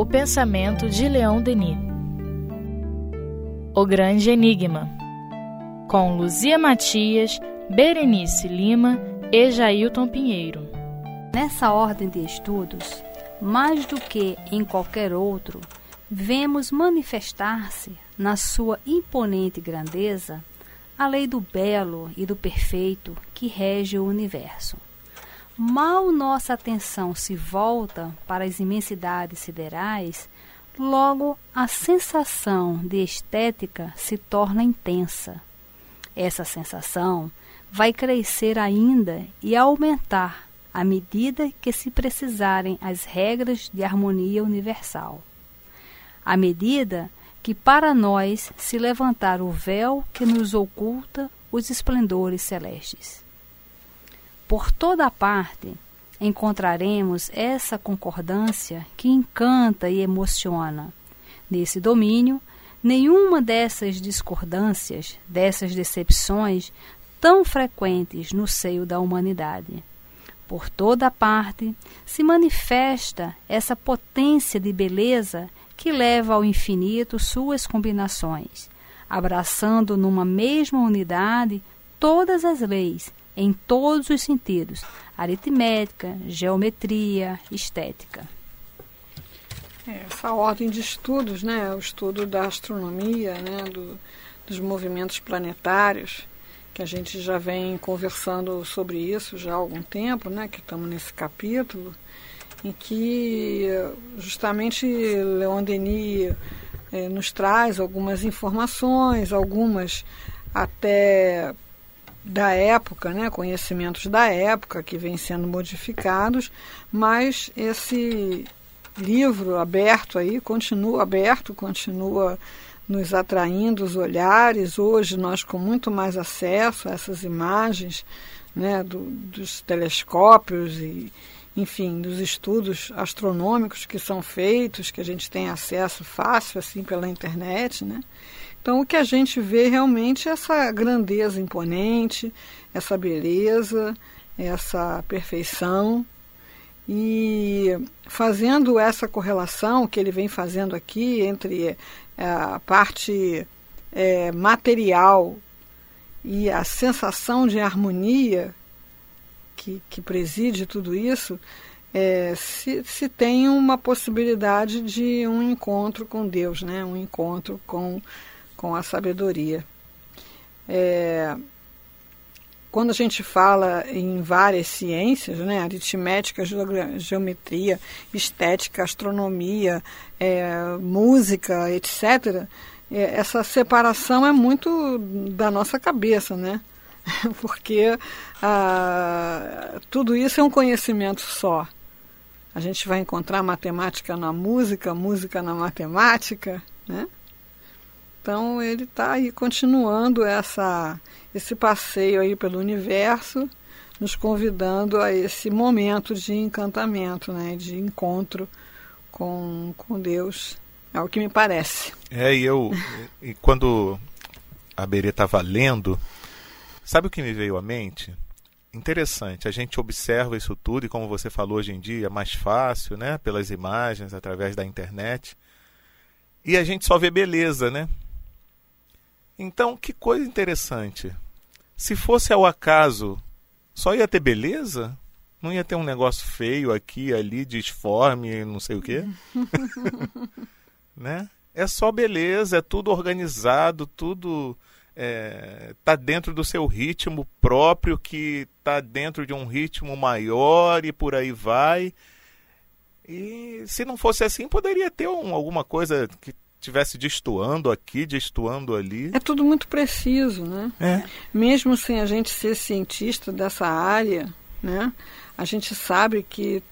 O pensamento de Leon Denis. O Grande Enigma. Com Luzia Matias, Berenice Lima e Jailton Pinheiro. Nessa ordem de estudos, mais do que em qualquer outro, vemos manifestar-se, na sua imponente grandeza, a lei do belo e do perfeito que rege o universo. Mal nossa atenção se volta para as imensidades siderais, logo a sensação de estética se torna intensa. Essa sensação vai crescer ainda e aumentar à medida que se precisarem as regras de harmonia universal. À medida que para nós se levantar o véu que nos oculta os esplendores celestes. Por toda parte encontraremos essa concordância que encanta e emociona. Nesse domínio, nenhuma dessas discordâncias, dessas decepções tão frequentes no seio da humanidade. Por toda parte se manifesta essa potência de beleza que leva ao infinito suas combinações, abraçando numa mesma unidade todas as leis, em todos os sentidos: aritmética, geometria, estética. É, essa ordem de estudos, né, o estudo da astronomia, né, do, dos movimentos planetários, que a gente já vem conversando sobre isso já há algum tempo, né, que estamos nesse capítulo. Em que justamente Leon Denis eh, nos traz algumas informações, algumas até da época, né, conhecimentos da época que vêm sendo modificados, mas esse livro aberto aí continua aberto, continua nos atraindo os olhares. Hoje nós com muito mais acesso a essas imagens, né, do, dos telescópios e enfim, dos estudos astronômicos que são feitos, que a gente tem acesso fácil assim pela internet, né? Então o que a gente vê realmente é essa grandeza imponente, essa beleza, essa perfeição e fazendo essa correlação que ele vem fazendo aqui entre é, a parte é, material e a sensação de harmonia que, que preside tudo isso, é, se, se tem uma possibilidade de um encontro com Deus, né? um encontro com, com a sabedoria. É, quando a gente fala em várias ciências, né, aritmética, geometria, estética, astronomia, é, música, etc., é, essa separação é muito da nossa cabeça, né? porque ah, tudo isso é um conhecimento só. A gente vai encontrar matemática na música, música na matemática, né? Então ele está aí continuando essa, esse passeio aí pelo universo, nos convidando a esse momento de encantamento, né? De encontro com, com Deus. É o que me parece. É, e eu, e quando a Berê estava lendo, Sabe o que me veio à mente? Interessante, a gente observa isso tudo e como você falou hoje em dia, é mais fácil, né, pelas imagens, através da internet. E a gente só vê beleza, né? Então, que coisa interessante. Se fosse ao acaso, só ia ter beleza? Não ia ter um negócio feio aqui, ali, disforme, não sei o quê? né? É só beleza, é tudo organizado, tudo está é, tá dentro do seu ritmo próprio, que está dentro de um ritmo maior e por aí vai. E se não fosse assim, poderia ter um, alguma coisa que tivesse destoando aqui, destoando ali. É tudo muito preciso, né? É. Mesmo sem a gente ser cientista dessa área, né? A gente sabe que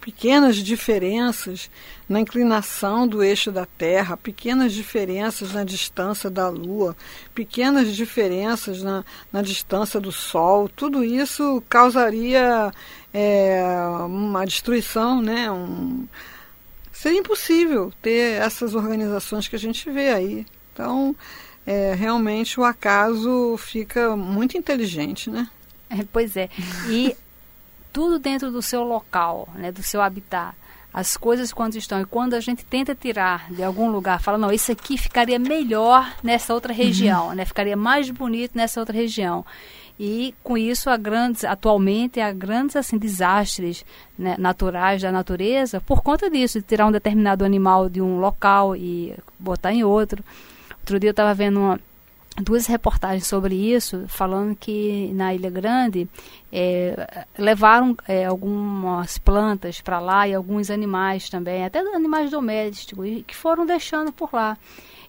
pequenas diferenças na inclinação do eixo da Terra, pequenas diferenças na distância da Lua, pequenas diferenças na, na distância do Sol, tudo isso causaria é, uma destruição, né? Um, seria impossível ter essas organizações que a gente vê aí. Então, é, realmente o acaso fica muito inteligente, né? É, pois é. E tudo dentro do seu local, né, do seu habitat. as coisas quando estão. E quando a gente tenta tirar de algum lugar, fala, não, isso aqui ficaria melhor nessa outra região, uhum. né? Ficaria mais bonito nessa outra região. E com isso, há grandes, atualmente, há grandes assim, desastres né, naturais da natureza por conta disso, de tirar um determinado animal de um local e botar em outro. Outro dia eu estava vendo uma, duas reportagens sobre isso, falando que na Ilha Grande é, levaram é, algumas plantas para lá e alguns animais também, até animais domésticos, que foram deixando por lá.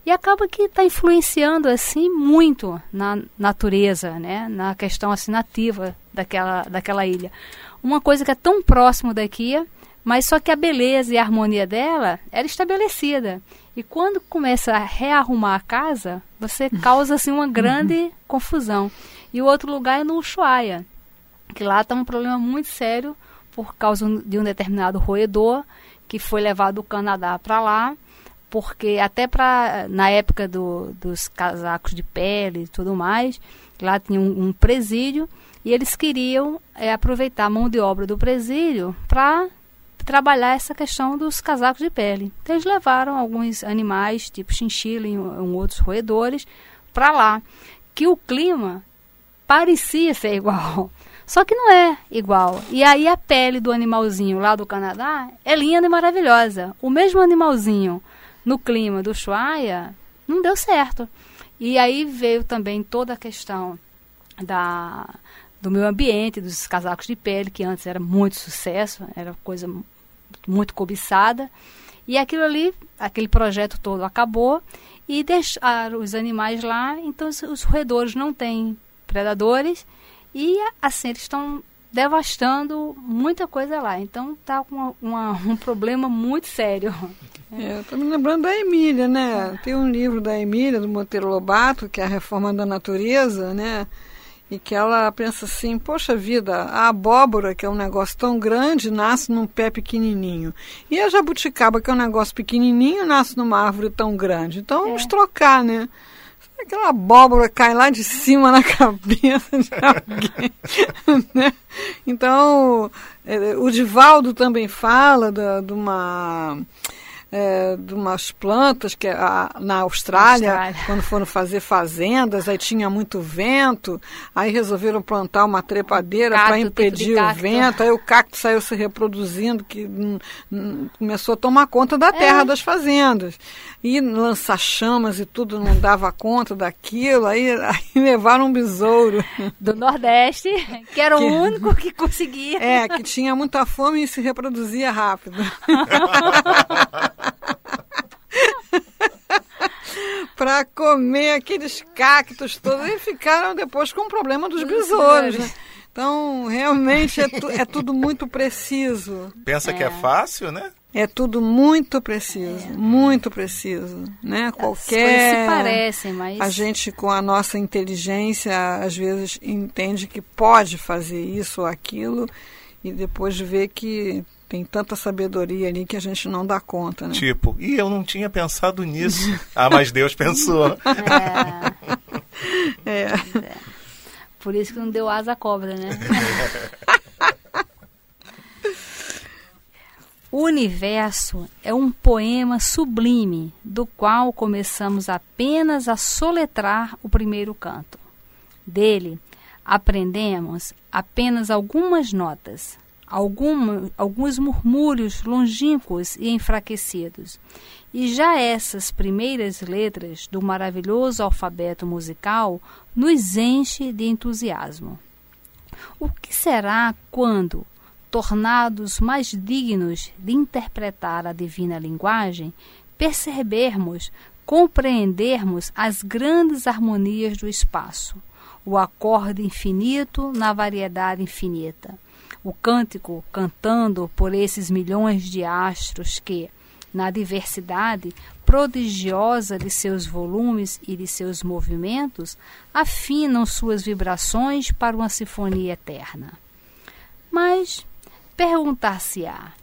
E acaba que está influenciando assim muito na natureza, né? na questão assim, nativa daquela, daquela ilha. Uma coisa que é tão próximo daqui, mas só que a beleza e a harmonia dela era estabelecida. E quando começa a rearrumar a casa, você causa assim uma grande confusão. E o outro lugar é no Ushuaia, que lá está um problema muito sério por causa de um determinado roedor que foi levado do Canadá para lá, porque até para na época do, dos casacos de pele e tudo mais, lá tinha um, um presídio e eles queriam é, aproveitar a mão de obra do presídio para trabalhar essa questão dos casacos de pele. Então, eles levaram alguns animais, tipo chinchila e um, outros roedores, para lá. Que o clima parecia ser igual. Só que não é igual. E aí a pele do animalzinho lá do Canadá é linda e maravilhosa. O mesmo animalzinho no clima do Ushuaia não deu certo. E aí veio também toda a questão da, do meio ambiente, dos casacos de pele, que antes era muito sucesso, era coisa muito cobiçada. E aquilo ali, aquele projeto todo acabou e deixaram os animais lá, então os, os roedores não têm predadores e assim eles estão devastando muita coisa lá. Então tá com uma, uma, um problema muito sério. É, Estou me lembrando da Emília, né? Tem um livro da Emília, do Monteiro Lobato, que é a Reforma da Natureza, né? e que ela pensa assim: poxa vida, a abóbora, que é um negócio tão grande, nasce num pé pequenininho. E a jabuticaba, que é um negócio pequenininho, nasce numa árvore tão grande. Então vamos é. trocar, né? Aquela abóbora cai lá de cima na cabeça de alguém. né? Então, é, o Divaldo também fala de uma é, de umas plantas que a, na Austrália, Austrália, quando foram fazer fazendas, aí tinha muito vento, aí resolveram plantar uma trepadeira para impedir o vento, aí o cacto saiu se reproduzindo, que hum, hum, começou a tomar conta da terra é. das fazendas. E lançar chamas e tudo não dava conta daquilo, aí, aí levaram um besouro. Do Nordeste, que era que, o único que conseguia. É, que tinha muita fome e se reproduzia rápido. para comer aqueles cactos todos e ficaram depois com o problema dos besouros. Né? Então, realmente é, tu, é, tudo muito preciso. Pensa é. que é fácil, né? É tudo muito preciso, é. muito preciso, né? Qualquer se parecem, mas a gente com a nossa inteligência às vezes entende que pode fazer isso ou aquilo e depois vê que tem tanta sabedoria ali que a gente não dá conta, né? Tipo, e eu não tinha pensado nisso. ah, mas Deus pensou. É. é. é. Por isso que não deu asa à cobra, né? O universo é um poema sublime, do qual começamos apenas a soletrar o primeiro canto. Dele aprendemos apenas algumas notas, alguma, alguns murmúrios longínquos e enfraquecidos. E já essas primeiras letras do maravilhoso alfabeto musical nos enche de entusiasmo. O que será quando, tornados mais dignos de interpretar a divina linguagem, percebermos, compreendermos as grandes harmonias do espaço, o acorde infinito na variedade infinita? O cântico cantando por esses milhões de astros que, na diversidade prodigiosa de seus volumes e de seus movimentos, afinam suas vibrações para uma sinfonia eterna. Mas perguntar-se-á: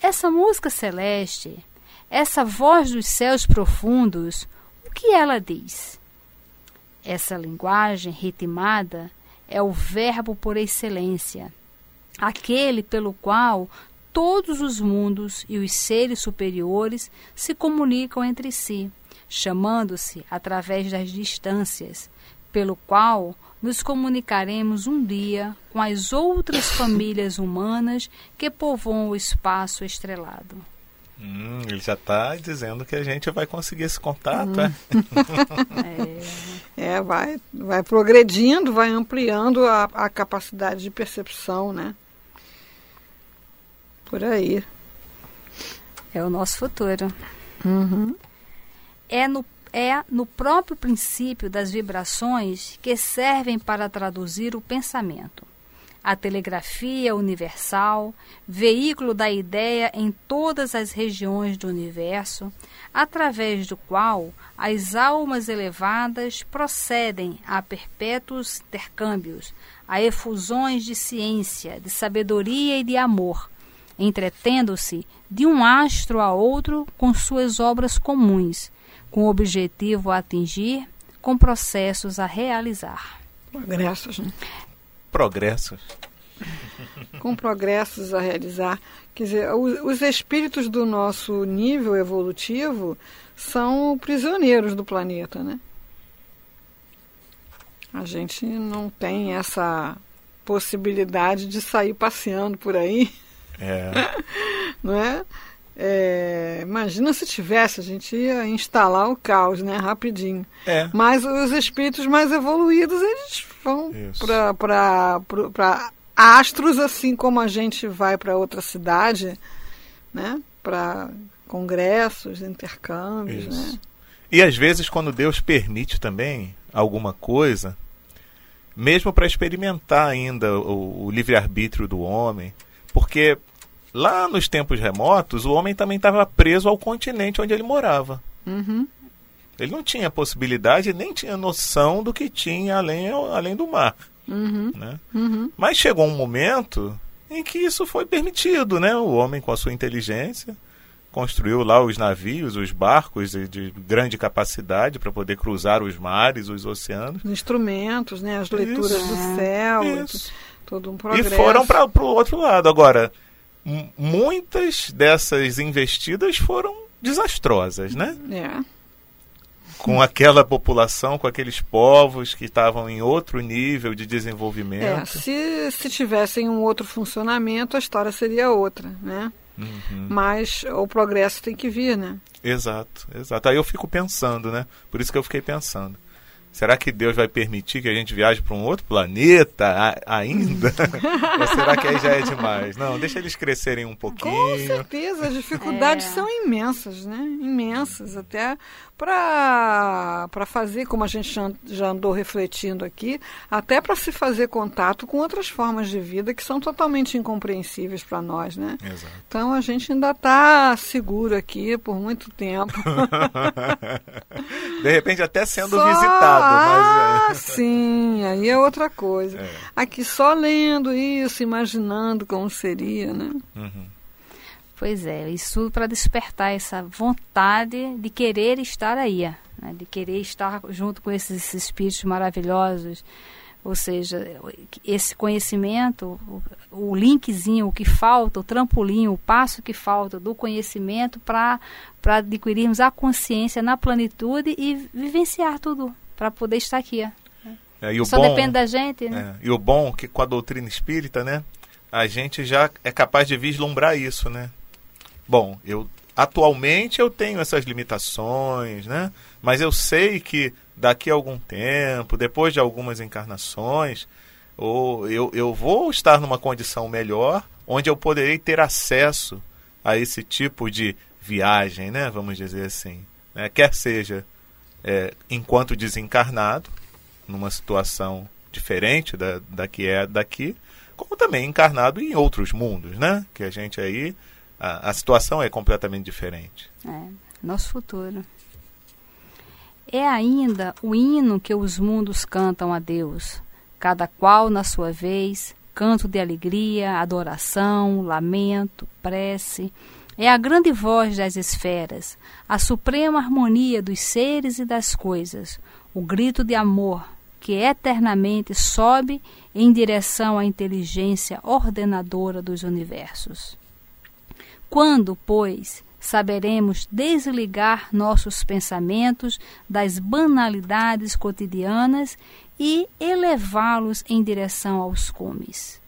essa música celeste, essa voz dos céus profundos, o que ela diz? Essa linguagem ritmada é o verbo por excelência aquele pelo qual todos os mundos e os seres superiores se comunicam entre si, chamando-se através das distâncias, pelo qual nos comunicaremos um dia com as outras famílias humanas que povoam o espaço estrelado. Hum, ele já está dizendo que a gente vai conseguir esse contato, hum. é? é, vai, vai progredindo, vai ampliando a, a capacidade de percepção, né? Por aí. É o nosso futuro. Uhum. É no é no próprio princípio das vibrações que servem para traduzir o pensamento. A telegrafia universal, veículo da ideia em todas as regiões do universo, através do qual as almas elevadas procedem a perpétuos intercâmbios, a efusões de ciência, de sabedoria e de amor, entretendo-se de um astro a outro com suas obras comuns com objetivo a atingir, com processos a realizar. Progressos, né? Progressos. com progressos a realizar. Quer dizer, os espíritos do nosso nível evolutivo são prisioneiros do planeta, né? A gente não tem essa possibilidade de sair passeando por aí. É. não é? É, imagina se tivesse, a gente ia instalar o caos, né? Rapidinho. É. Mas os espíritos mais evoluídos, eles vão para astros, assim como a gente vai para outra cidade, né? Para congressos, intercâmbios, Isso. né? E às vezes, quando Deus permite também alguma coisa, mesmo para experimentar ainda o, o livre-arbítrio do homem, porque Lá nos tempos remotos, o homem também estava preso ao continente onde ele morava. Uhum. Ele não tinha possibilidade, nem tinha noção do que tinha além, além do mar. Uhum. Né? Uhum. Mas chegou um momento em que isso foi permitido, né? O homem, com a sua inteligência, construiu lá os navios, os barcos de, de grande capacidade para poder cruzar os mares, os oceanos. Os instrumentos, né? As leituras isso. do céu, isso. todo um progresso. E foram para o outro lado. Agora, muitas dessas investidas foram desastrosas, né? É. Com aquela população, com aqueles povos que estavam em outro nível de desenvolvimento. É, se, se tivessem um outro funcionamento, a história seria outra, né? Uhum. Mas o progresso tem que vir, né? Exato, exato. Aí eu fico pensando, né? Por isso que eu fiquei pensando. Será que Deus vai permitir que a gente viaje para um outro planeta ainda? Ou será que aí já é demais? Não, deixa eles crescerem um pouquinho. Com certeza, as dificuldades é. são imensas, né? Imensas. Até para fazer, como a gente já andou refletindo aqui, até para se fazer contato com outras formas de vida que são totalmente incompreensíveis para nós, né? Exato. Então a gente ainda está seguro aqui por muito tempo. de repente até sendo só... visitado. Ah, mas... É. sim, aí é outra coisa. É. Aqui só lendo isso, imaginando como seria, né? Uhum. Pois é, isso para despertar essa vontade de querer estar aí, né? de querer estar junto com esses espíritos maravilhosos. Ou seja, esse conhecimento, o, o linkzinho, o que falta, o trampolim, o passo que falta do conhecimento para adquirirmos a consciência na plenitude e vivenciar tudo, para poder estar aqui. É, Só bom, depende da gente. Né? É, e o bom é que com a doutrina espírita, né, a gente já é capaz de vislumbrar isso, né? Bom, eu atualmente eu tenho essas limitações, né? Mas eu sei que daqui a algum tempo, depois de algumas encarnações, ou eu, eu vou estar numa condição melhor, onde eu poderei ter acesso a esse tipo de viagem, né? Vamos dizer assim, né? quer seja é, enquanto desencarnado, numa situação diferente da, da que é daqui, como também encarnado em outros mundos, né? Que a gente aí a, a situação é completamente diferente. É, nosso futuro. É ainda o hino que os mundos cantam a Deus, cada qual na sua vez, canto de alegria, adoração, lamento, prece. É a grande voz das esferas, a suprema harmonia dos seres e das coisas, o grito de amor que eternamente sobe em direção à inteligência ordenadora dos universos. Quando, pois, saberemos desligar nossos pensamentos das banalidades cotidianas e elevá-los em direção aos cumes.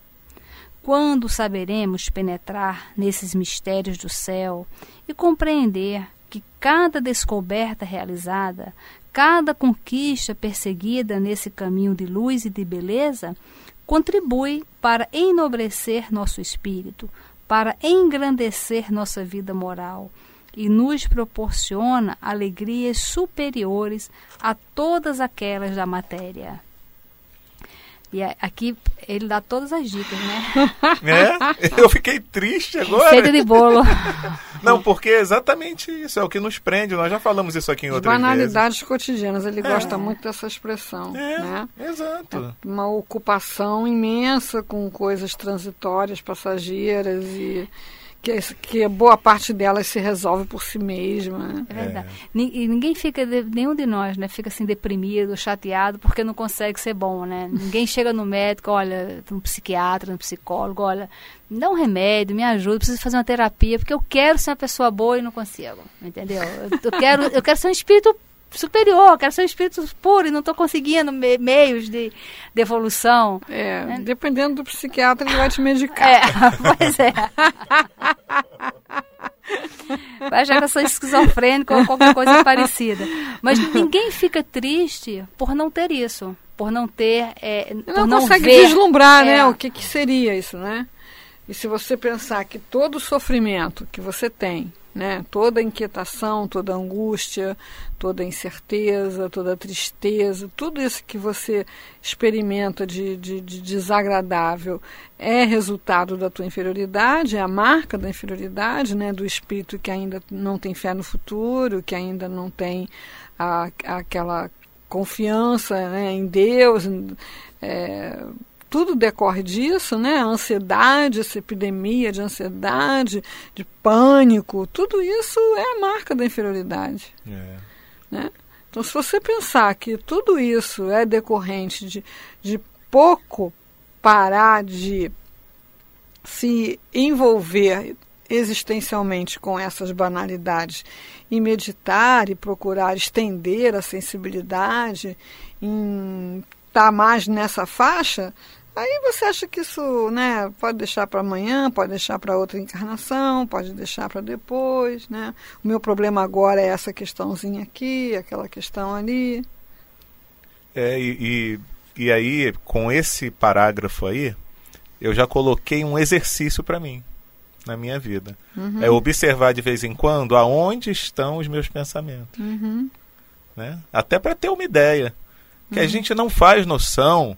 Quando saberemos penetrar nesses mistérios do céu e compreender que cada descoberta realizada, cada conquista perseguida nesse caminho de luz e de beleza, contribui para enobrecer nosso espírito, para engrandecer nossa vida moral e nos proporciona alegrias superiores a todas aquelas da matéria. E aqui ele dá todas as dicas, né? É? Eu fiquei triste agora. Receita de bolo. Não, porque é exatamente isso, é o que nos prende. Nós já falamos isso aqui em outras Banalidades vezes. cotidianas, ele é. gosta muito dessa expressão. É, né? exato. É uma ocupação imensa com coisas transitórias, passageiras e que, que boa parte delas se resolve por si mesma. É verdade. É. E ninguém fica, nenhum de nós, né, fica assim deprimido, chateado, porque não consegue ser bom, né? Ninguém chega no médico, olha, um psiquiatra, um psicólogo, olha, me dá um remédio, me ajuda, preciso fazer uma terapia, porque eu quero ser uma pessoa boa e não consigo, entendeu? Eu, eu quero, eu quero ser um espírito superior, quero ser um espírito puro e não estou conseguindo me meios de, de evolução. É, né? dependendo do psiquiatra, ele vai te medicar. É, pois é. Vai achar que eu sou esquizofrênico ou qualquer coisa parecida. Mas ninguém fica triste por não ter isso. Por não ter. É, não, não consegue ver, vislumbrar, né? é. né? O que, que seria isso, né? E se você pensar que todo o sofrimento que você tem né? Toda inquietação, toda angústia, toda incerteza, toda tristeza, tudo isso que você experimenta de, de, de, desagradável é resultado da tua inferioridade, é a marca da inferioridade, né? do espírito que ainda não tem fé no futuro, que ainda não tem a, aquela confiança né? em Deus. É, tudo decorre disso, né? A ansiedade, essa epidemia de ansiedade, de pânico, tudo isso é a marca da inferioridade. É. Né? Então, se você pensar que tudo isso é decorrente de, de pouco parar de se envolver existencialmente com essas banalidades e meditar e procurar estender a sensibilidade, em estar tá mais nessa faixa, Aí você acha que isso, né, pode deixar para amanhã, pode deixar para outra encarnação, pode deixar para depois, né? O meu problema agora é essa questãozinha aqui, aquela questão ali. É, e, e, e aí, com esse parágrafo aí, eu já coloquei um exercício para mim, na minha vida. Uhum. É observar de vez em quando aonde estão os meus pensamentos. Uhum. Né? Até para ter uma ideia. Que uhum. a gente não faz noção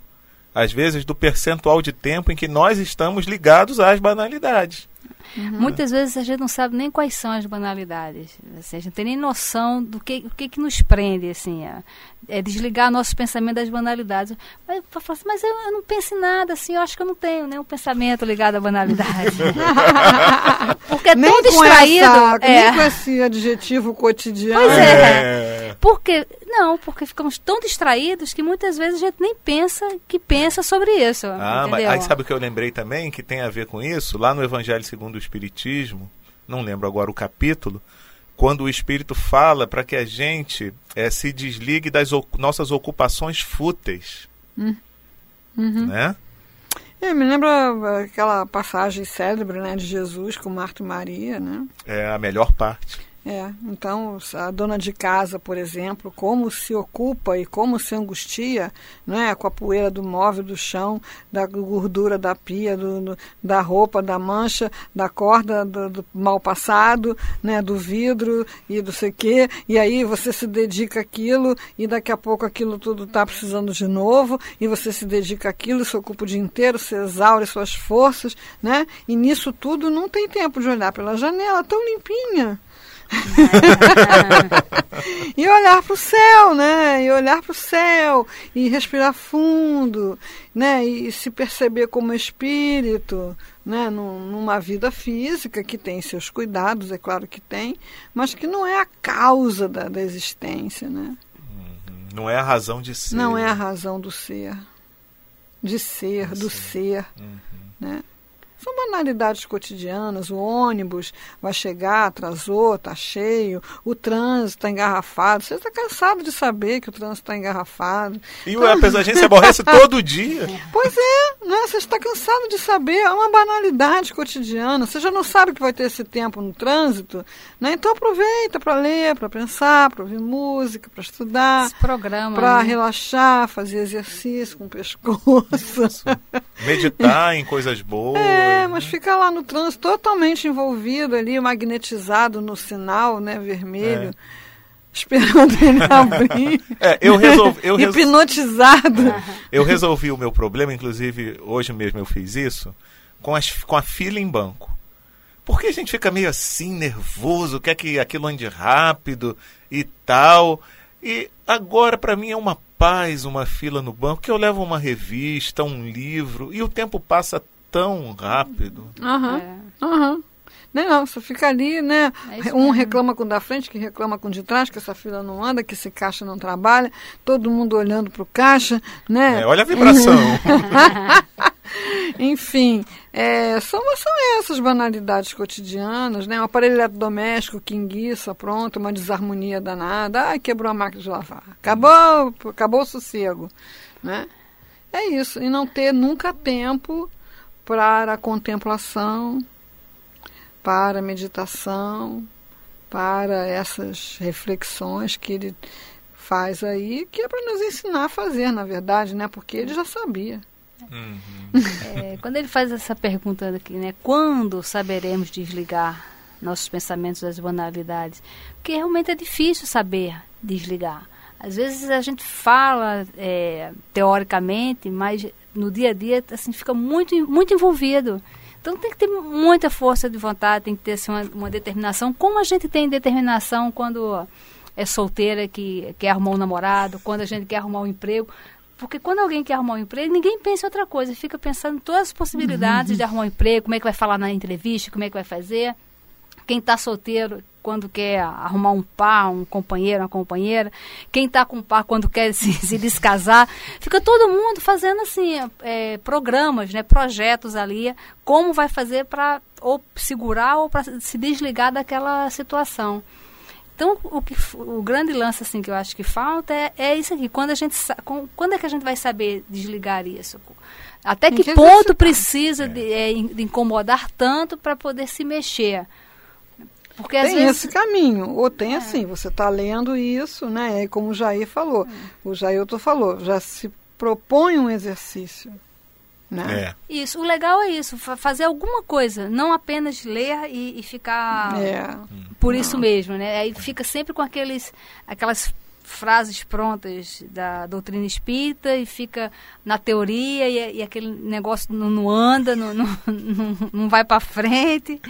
às vezes, do percentual de tempo em que nós estamos ligados às banalidades. Uhum. Muitas vezes a gente não sabe nem quais são as banalidades. Assim, a gente não tem nem noção do que, o que, que nos prende, assim. É, é desligar nosso pensamento das banalidades. Mas, assim, mas eu, eu, não penso em nada, assim, eu acho que eu não tenho nenhum pensamento ligado à banalidade. Porque é nem tão distraído. Essa, é. Nem com esse adjetivo cotidiano. Pois é. é. Porque não, porque ficamos tão distraídos que muitas vezes a gente nem pensa que pensa sobre isso. Ah, entendeu? mas aí sabe o que eu lembrei também que tem a ver com isso? Lá no Evangelho segundo o Espiritismo, não lembro agora o capítulo, quando o Espírito fala para que a gente é, se desligue das nossas ocupações fúteis. Hum. Uhum. Né? É, me lembra aquela passagem célebre né, de Jesus com Marta e Maria, né? É a melhor parte. É, então a dona de casa, por exemplo, como se ocupa e como se angustia né, com a poeira do móvel, do chão, da gordura da pia, do, do da roupa, da mancha, da corda do, do, mal passado, né, do vidro e do sei quê, e aí você se dedica àquilo e daqui a pouco aquilo tudo está precisando de novo e você se dedica àquilo, se ocupa o dia inteiro, se exaure suas forças, né, e nisso tudo não tem tempo de olhar pela janela, tão limpinha. e olhar para o céu, né? E olhar para o céu e respirar fundo, né? E se perceber como espírito, né? Numa vida física que tem seus cuidados, é claro que tem, mas que não é a causa da, da existência, né? Uhum. Não é a razão de ser. Não é a razão do ser, de ser, do ser, uhum. né? São banalidades cotidianas. O ônibus vai chegar, atrasou, está cheio. O trânsito está engarrafado. Você está cansado de saber que o trânsito está engarrafado. E então... a gente se aborrece todo dia. Pois é, né? você está cansado de saber. É uma banalidade cotidiana. Você já não sabe que vai ter esse tempo no trânsito. Né? Então aproveita para ler, para pensar, para ouvir música, para estudar. Para né? relaxar, fazer exercício com o pescoço. Isso. Meditar em coisas boas. É, mas fica lá no trânsito totalmente envolvido ali, magnetizado no sinal né, vermelho. É esperando ele abrir. É, eu resolvi. Eu Hipnotizado. Eu resolvi o meu problema, inclusive hoje mesmo eu fiz isso, com, as, com a fila em banco. Porque a gente fica meio assim, nervoso, quer que aquilo ande rápido e tal. E agora, para mim, é uma paz uma fila no banco, que eu levo uma revista, um livro, e o tempo passa tão rápido. Aham, uhum, aham. Uhum. Não, você fica ali, né? É um reclama com o da frente, que reclama com o de trás, que essa fila não anda, que esse caixa não trabalha, todo mundo olhando para o caixa, né? É, olha a vibração. Enfim, é, são, são essas banalidades cotidianas, né? Um aparelho eletrodoméstico que enguiça, pronto, uma desarmonia danada. Ai, quebrou a máquina de lavar. Acabou, acabou o sossego, né? É isso, e não ter nunca tempo para a contemplação, para a meditação, para essas reflexões que ele faz aí, que é para nos ensinar a fazer, na verdade, né? Porque ele já sabia. Uhum. É, quando ele faz essa pergunta aqui, né? Quando saberemos desligar nossos pensamentos das banalidades? Porque realmente é difícil saber desligar. Às vezes a gente fala é, teoricamente, mas no dia a dia assim fica muito muito envolvido. Então tem que ter muita força de vontade, tem que ter assim, uma, uma, determinação, como a gente tem determinação quando é solteira que quer arrumar um namorado, quando a gente quer arrumar um emprego. Porque quando alguém quer arrumar um emprego, ninguém pensa em outra coisa, fica pensando em todas as possibilidades uhum. de arrumar um emprego, como é que vai falar na entrevista, como é que vai fazer. Quem está solteiro quando quer arrumar um par, um companheiro, uma companheira. Quem está com um par quando quer se, se descasar. Fica todo mundo fazendo assim, é, programas, né, projetos ali, como vai fazer para ou segurar ou para se desligar daquela situação. Então, o, que, o grande lance assim, que eu acho que falta é, é isso aqui. Quando, a gente, quando é que a gente vai saber desligar isso? Até que ponto precisa de, é, de incomodar tanto para poder se mexer? Porque tem vezes... esse caminho, ou tem é. assim, você está lendo isso, né? E como o Jair falou, é. o Jailton falou, já se propõe um exercício. Né? É. Isso, o legal é isso, fazer alguma coisa, não apenas ler e, e ficar é. por não. isso mesmo, né? Aí fica sempre com aqueles, aquelas frases prontas da doutrina espírita e fica na teoria e, e aquele negócio não, não anda, não, não, não, não vai para frente.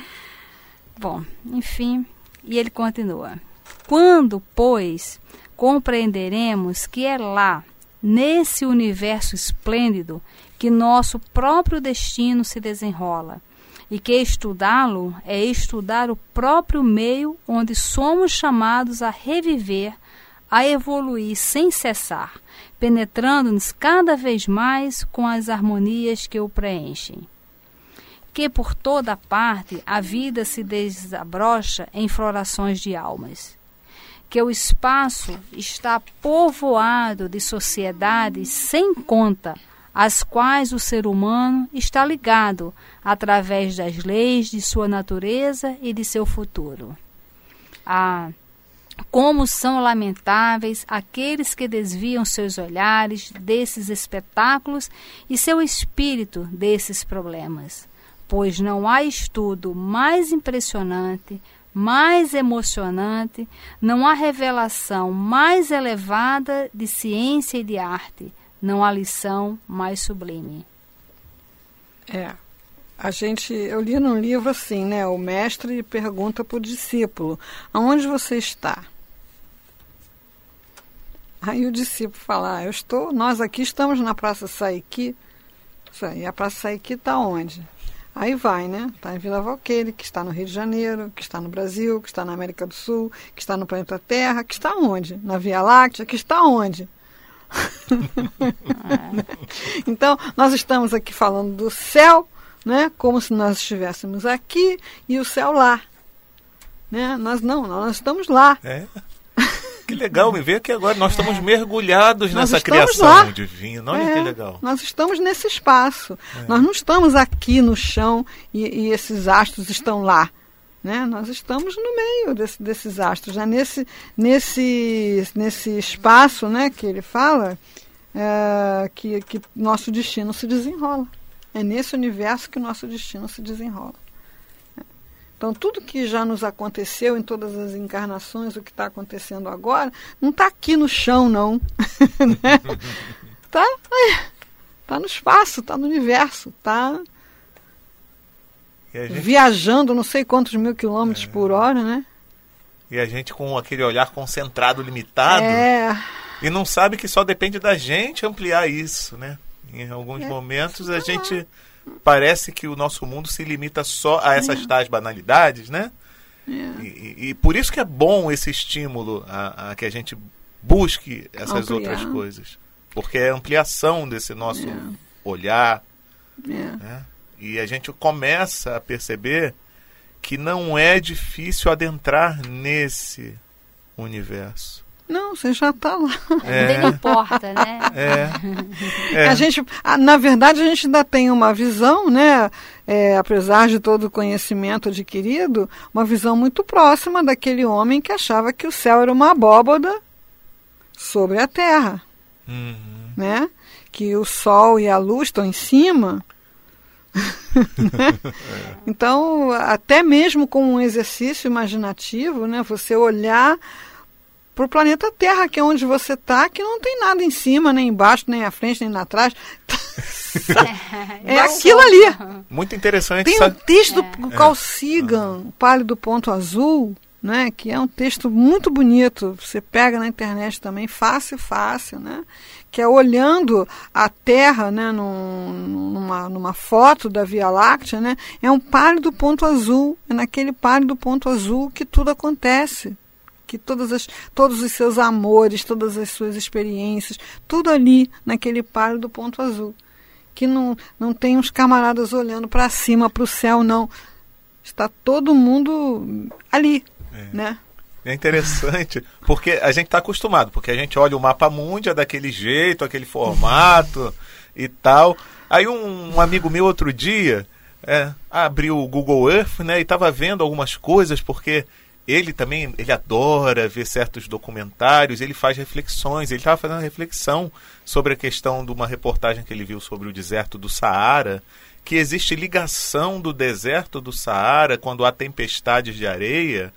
Bom, enfim, e ele continua. Quando, pois, compreenderemos que é lá, nesse universo esplêndido, que nosso próprio destino se desenrola, e que estudá-lo é estudar o próprio meio onde somos chamados a reviver, a evoluir sem cessar, penetrando-nos cada vez mais com as harmonias que o preenchem que por toda parte a vida se desabrocha em florações de almas, que o espaço está povoado de sociedades sem conta, às quais o ser humano está ligado através das leis de sua natureza e de seu futuro. Ah, como são lamentáveis aqueles que desviam seus olhares desses espetáculos e seu espírito desses problemas pois não há estudo mais impressionante, mais emocionante, não há revelação mais elevada de ciência e de arte, não há lição mais sublime. É. A gente, eu li num livro assim, né? O mestre pergunta para o discípulo: aonde você está? Aí o discípulo fala: ah, eu estou, nós aqui estamos na Praça Saiki. E a Praça Saiki está onde? Aí vai, né? Está em Vila Valqueire, que está no Rio de Janeiro, que está no Brasil, que está na América do Sul, que está no planeta Terra, que está onde? Na Via Láctea, que está onde? então, nós estamos aqui falando do céu, né? como se nós estivéssemos aqui e o céu lá. Né? Nós não, nós estamos lá. É. Que legal me ver que agora nós estamos mergulhados Nós nessa estamos criação lá. divina. Olha É, que legal. Nós estamos nesse espaço. Nós não estamos aqui no chão e, e esses astros estão lá. Né? Nós estamos no meio desse- desses astros, né? nesse, nesse, nesse espaço né, que ele fala é, que, que nosso destino se desenrola. É nesse universo que o nosso destino se desenrola. Então, tudo que já nos aconteceu em todas as encarnações, o que está acontecendo agora, não está aqui no chão, não. Está tá no espaço, está no universo, está gente, viajando não sei quantos mil quilômetros por hora, né? e a gente com aquele olhar concentrado, limitado, É, e não sabe que só depende da gente ampliar isso, né? Em alguns É, momentos a gente parece que o nosso mundo se limita só a essas tais banalidades, né? é, E, e- e por isso que é bom esse estímulo a, a que a gente busque essas Ampliar. outras coisas. Porque é ampliação desse nosso É. olhar, é. né? E a gente começa a perceber que não é difícil adentrar nesse universo. Não, você já está lá. É. Não importa, né? É. é. A gente, na verdade, a gente ainda tem uma visão, né? é, apesar de todo o conhecimento adquirido, uma visão muito próxima daquele homem que achava que o céu era uma abóboda sobre a terra, Uhum. né? Que o sol e a luz estão em cima. Né? Então, até mesmo com um exercício imaginativo, né? Você olhar para o planeta Terra, que é onde você está, que não tem nada em cima, nem embaixo, nem à frente, nem atrás. É aquilo ali. Muito interessante. Tem um texto do Carl Sagan, o Pálido Ponto Azul, né, que é um texto muito bonito. Você pega na internet também, fácil, fácil, né? Que é olhando a Terra, né, num- numa, numa foto da Via Láctea, né? É um pálido ponto azul. É naquele pálido ponto azul que tudo acontece. Que todas as, todos os seus amores, todas as suas experiências, tudo ali naquele pálido ponto azul que não, não tem uns camaradas olhando para cima, para o céu, não. Está todo mundo ali, né? É interessante, porque a gente está acostumado, porque a gente olha o mapa mundi é daquele jeito, aquele formato e tal. Aí um, um amigo meu outro dia é, abriu o Google Earth né, e estava vendo algumas coisas, porque ele também ele adora ver certos documentários, ele faz reflexões, ele estava fazendo reflexão sobre a questão de uma reportagem que ele viu sobre o deserto do Saara, que existe ligação do deserto do Saara quando há tempestades de areia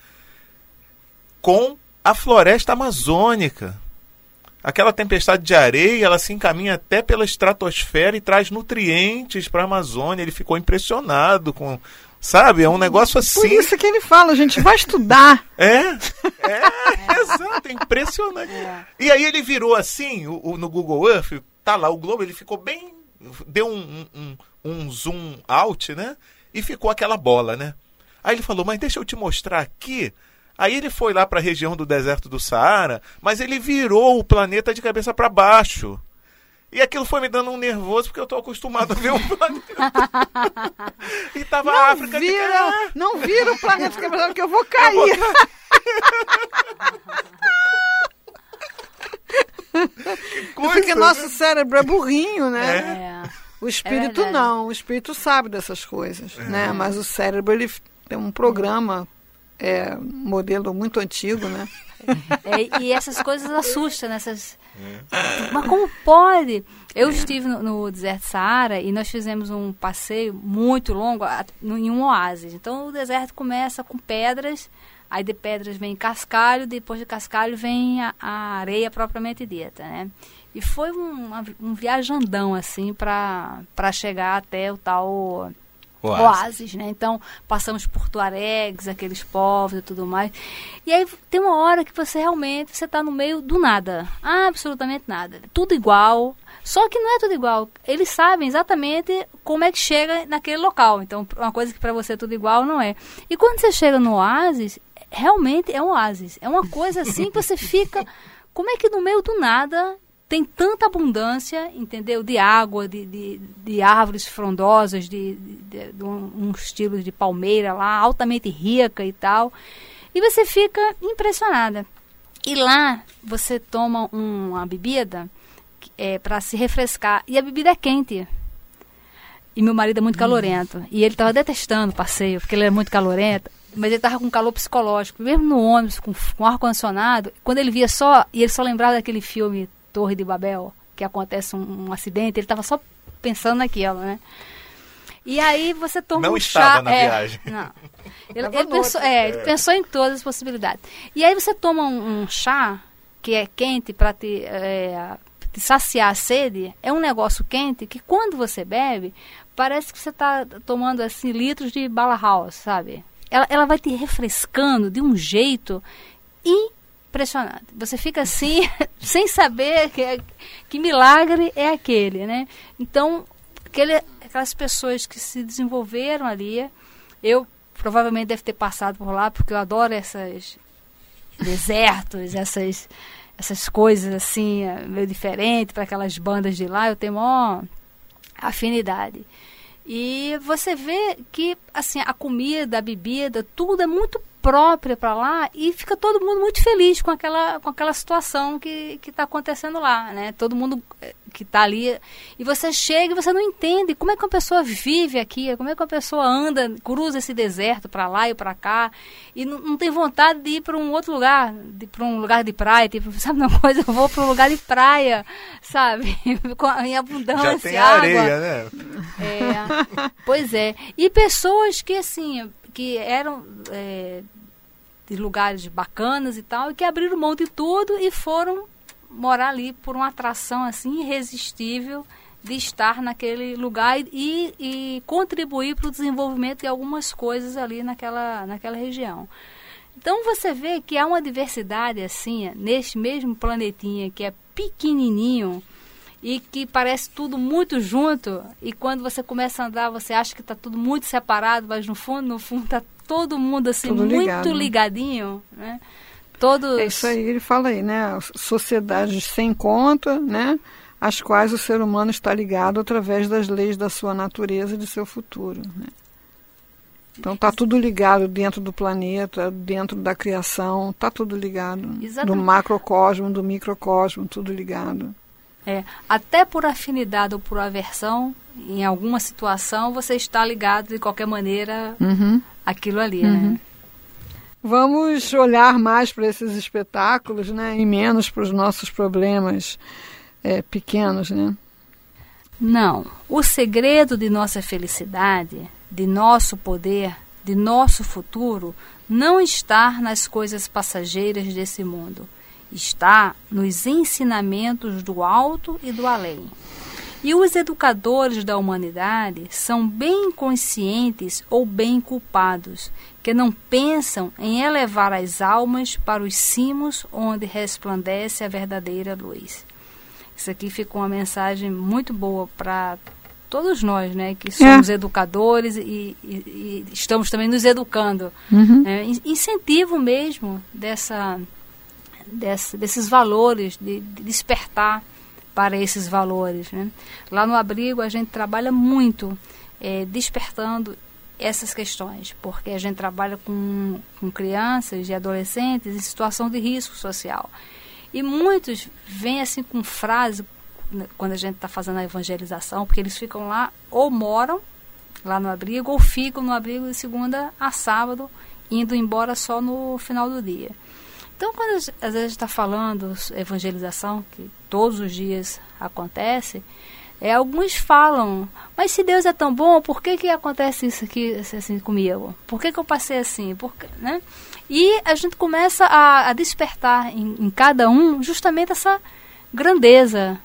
com a floresta amazônica. Aquela tempestade de areia, ela se encaminha até pela estratosfera e traz nutrientes para a Amazônia. Ele ficou impressionado com, sabe, é um negócio Por assim. isso que ele fala, a gente vai estudar. É, é, exato, é impressionante. E aí ele virou assim, o, o- no Google Earth, tá lá o globo, ele ficou bem, deu um, um, um zoom out, né? E ficou aquela bola, né? Aí ele falou, mas deixa eu te mostrar aqui. Aí ele foi lá para a região do deserto do Saara, mas ele virou o planeta de cabeça para baixo. E aquilo foi me dando um nervoso, porque eu tô acostumado a ver o planeta. e tava a África de Vira, não vira o planeta quebrado que eu vou cair. Porque coisa, nosso cérebro é burrinho, né? É. O espírito verdade. não, o espírito sabe dessas coisas, né? Mas o cérebro ele tem um programa, é, modelo muito antigo, né? É, e essas coisas assustam, né? Essas... Mas como pode? Eu estive no, no deserto Saara e nós fizemos um passeio muito longo em um oásis. Então o deserto começa com pedras, aí de pedras vem cascalho, depois de cascalho vem a, a areia propriamente dita, né? E foi um, um viajandão, assim, para chegar até o tal Oásis. né? Então, passamos por tuaregs, aqueles povos e tudo mais. E aí tem uma hora que você realmente você está no meio do nada, absolutamente nada, tudo igual. Só que não é tudo igual. Eles sabem exatamente como é que chega naquele local. Então, uma coisa que para você é tudo igual não é. E quando você chega no oásis, realmente é um oásis. É uma coisa assim que você fica, como é que no meio do nada tem tanta abundância, entendeu? De água, de, de, de árvores frondosas, de, de, de um, um, estilo de palmeira lá, altamente rica e tal. E você fica impressionada. E lá você toma um, uma bebida é, para se refrescar. E a bebida é quente. E meu marido é muito calorento. E ele estava detestando o passeio, porque ele é muito calorento. Mas ele estava com calor psicológico. Mesmo no ônibus, com, com ar-condicionado, quando ele via só. E ele só lembrava daquele filme Torre de Babel, que acontece um, um acidente, ele estava só pensando naquilo, né? E aí você toma não um estava chá. na é, viagem. Não. Ele, ele pensou, é, ele pensou em todas as possibilidades. E aí você toma um, um chá que é quente para te, é, te saciar a sede. É um negócio quente que quando você bebe, parece que você está tomando assim litros de bala house, sabe? Ela, ela vai te refrescando de um jeito impressionante. Você fica assim, sem saber que, é, que milagre é aquele, né? Então, aquele, aquelas pessoas que se desenvolveram ali, eu provavelmente deve ter passado por lá, porque eu adoro esses desertos, essas essas coisas assim, meio diferente para aquelas bandas de lá, eu tenho uma afinidade. E você vê que assim, a comida, a bebida, tudo é muito própria para lá e fica todo mundo muito feliz com aquela, com aquela situação que está acontecendo lá, né? Todo mundo eh, que está ali. E você chega e você não entende como é que uma pessoa vive aqui, como é que uma pessoa anda, cruza esse deserto para lá e para cá e não, não, tem vontade de ir para um outro lugar, para um lugar de praia, tipo, sabe uma coisa, eu vou para um lugar de praia, sabe? em abundância, Já tem água. areia, né? É, pois é. E pessoas que assim, que eram é, de lugares bacanas e tal, e que abriram mão de tudo e foram morar ali por uma atração assim irresistível de estar naquele lugar e, e contribuir para o desenvolvimento de algumas coisas ali naquela, naquela região. Então você vê que há uma diversidade assim, neste mesmo planetinha que é pequenininho e que parece tudo muito junto e quando você começa a andar você acha que está tudo muito separado, mas no fundo, no fundo está todo mundo assim Tudo muito ligado. ligadinho, né? Todos É isso aí, ele fala aí, né? Sociedades sem conta, né? Às quais o ser humano está ligado através das leis da sua natureza e de seu futuro. Né? Então está tudo ligado dentro do planeta, dentro da criação, está tudo ligado. Exatamente. Do macrocosmo, do microcosmo, tudo ligado. É, até por afinidade ou por aversão, em alguma situação você está ligado de qualquer maneira Uhum. aquilo ali, né? Vamos olhar mais para esses espetáculos, né? E menos para os nossos problemas é, pequenos, né? Não. O segredo de nossa felicidade, de nosso poder, de nosso futuro, não está nas coisas passageiras desse mundo. Está nos ensinamentos do alto e do além. E os educadores da humanidade são bem conscientes ou bem culpados, que não pensam em elevar as almas para os cimos onde resplandece a verdadeira luz. Isso aqui ficou uma mensagem muito boa para todos nós, né, que somos educadores e, e- e estamos também nos educando. Uhum. É, in- incentivo mesmo dessa, dessa- desses valores, de, de despertar para esses valores. Né? Lá no abrigo a gente trabalha muito é, despertando essas questões, porque a gente trabalha com, com crianças e adolescentes em situação de risco social. E muitos vêm assim com frase né, quando a gente está fazendo a evangelização, porque eles ficam lá ou moram lá no abrigo ou ficam no abrigo de segunda a sábado, indo embora só no final do dia. Então, quando a gente- às vezes está falando evangelização, que todos os dias acontece, é, alguns falam, mas se Deus é tão bom, por que, que acontece isso aqui assim comigo? Por que, que eu passei assim? Por né? E a gente começa a, a despertar em, em cada um justamente essa grandeza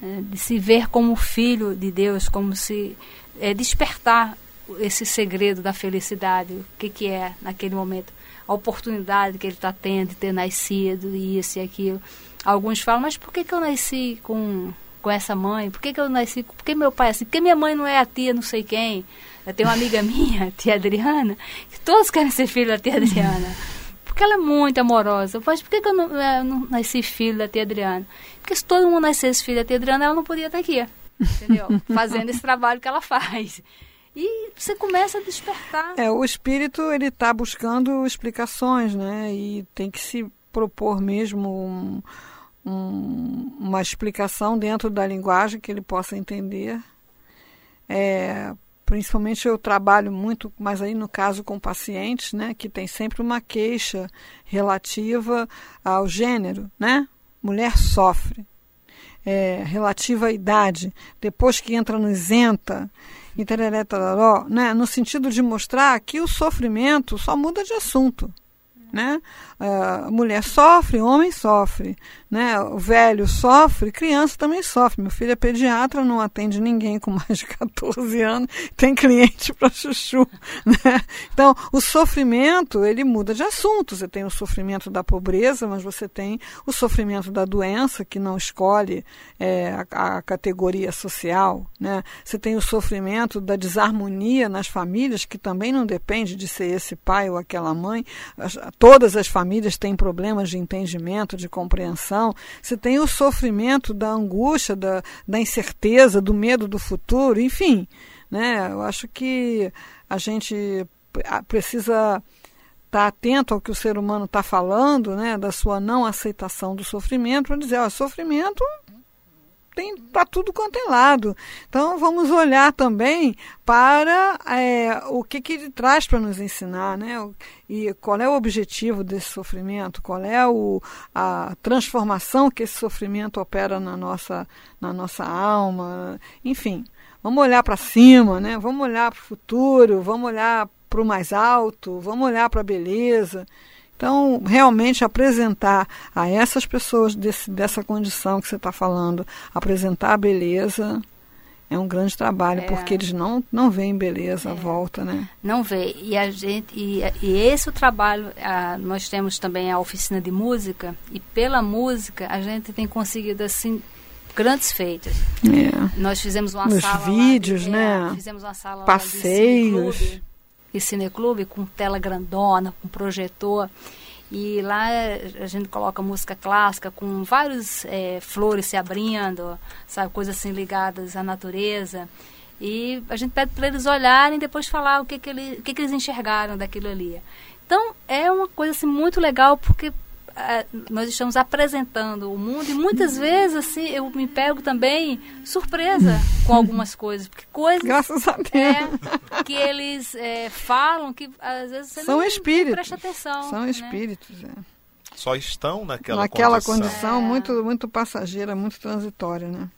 né, de se ver como filho de Deus, como se é, despertar esse segredo da felicidade, o que, que é naquele momento, a oportunidade que ele está tendo de ter nascido, e isso e aquilo. Alguns falam, mas por que, que eu nasci com, com essa mãe? Por que, que eu nasci, por que meu pai é assim? Por que minha mãe não é a tia não sei quem? Eu tenho uma amiga minha, a tia Adriana, que todos querem ser filho da tia Adriana. Porque ela é muito amorosa. Mas por que, que eu não, eu não nasci filho da tia Adriana? Porque se todo mundo nascesse filho da tia Adriana, ela não podia estar aqui. Entendeu? Fazendo esse trabalho que ela faz. E você começa a despertar. É, o espírito ele está buscando explicações, né? E tem que se propor mesmo um, um, uma explicação dentro da linguagem que ele possa entender. É, principalmente eu trabalho muito, mas aí no caso com pacientes, né, que tem sempre uma queixa relativa ao gênero, né? Mulher sofre. É, relativa à idade, depois que entra no isenta, e né? no sentido de mostrar que o sofrimento só muda de assunto. Né? A mulher sofre, homem sofre, né? O velho sofre, criança também sofre. Meu filho é pediatra, não atende ninguém com mais de 14 anos, tem cliente para chuchu, né? Então, o sofrimento, ele muda de assunto. Você tem o sofrimento da pobreza, mas você tem o sofrimento da doença, que não escolhe é, a, a categoria social, né? Você tem o sofrimento da desarmonia nas famílias, que também não depende de ser esse pai ou aquela mãe. Todas as famílias têm problemas de entendimento, de compreensão, se tem o sofrimento da angústia, da, da incerteza, do medo do futuro, enfim. Né? Eu acho que a gente precisa estar tá atento ao que o ser humano está falando, né, da sua não aceitação do sofrimento, para dizer, ó, sofrimento tem para tudo quanto é lado. Então vamos olhar também para é, o que, que ele traz para nos ensinar, né? E qual é o objetivo desse sofrimento, qual é o, a transformação que esse sofrimento opera na nossa, na nossa alma, enfim. Vamos olhar para cima, né? Vamos olhar para o futuro, vamos olhar para o mais alto, vamos olhar para a beleza. Então, realmente apresentar a essas pessoas desse, dessa condição que você está falando, apresentar a beleza é um grande trabalho, é. porque eles não, não veem beleza é. à volta, né? Não vê. E a gente e, e esse o trabalho, a, nós temos também a oficina de música, e pela música a gente tem conseguido assim grandes feitos. É. Nós fizemos uma Nos sala vídeos, lá, né? Fizemos uma sala Passeios e cineclube com tela grandona, com projetor. E lá a gente coloca música clássica com vários é, flores se abrindo, sabe, coisas assim ligadas à natureza. E a gente pede para eles olharem e depois falar o que, que, ele, o que, que eles enxergaram daquilo ali. Então é uma coisa assim, muito legal porque nós estamos apresentando o mundo e muitas vezes assim eu me pego também surpresa com algumas coisas porque coisas graças a Deus é, que eles é, falam que às vezes você são não, espíritos presta atenção são né? espíritos é. só estão naquela naquela condição, condição é. muito muito passageira muito transitória né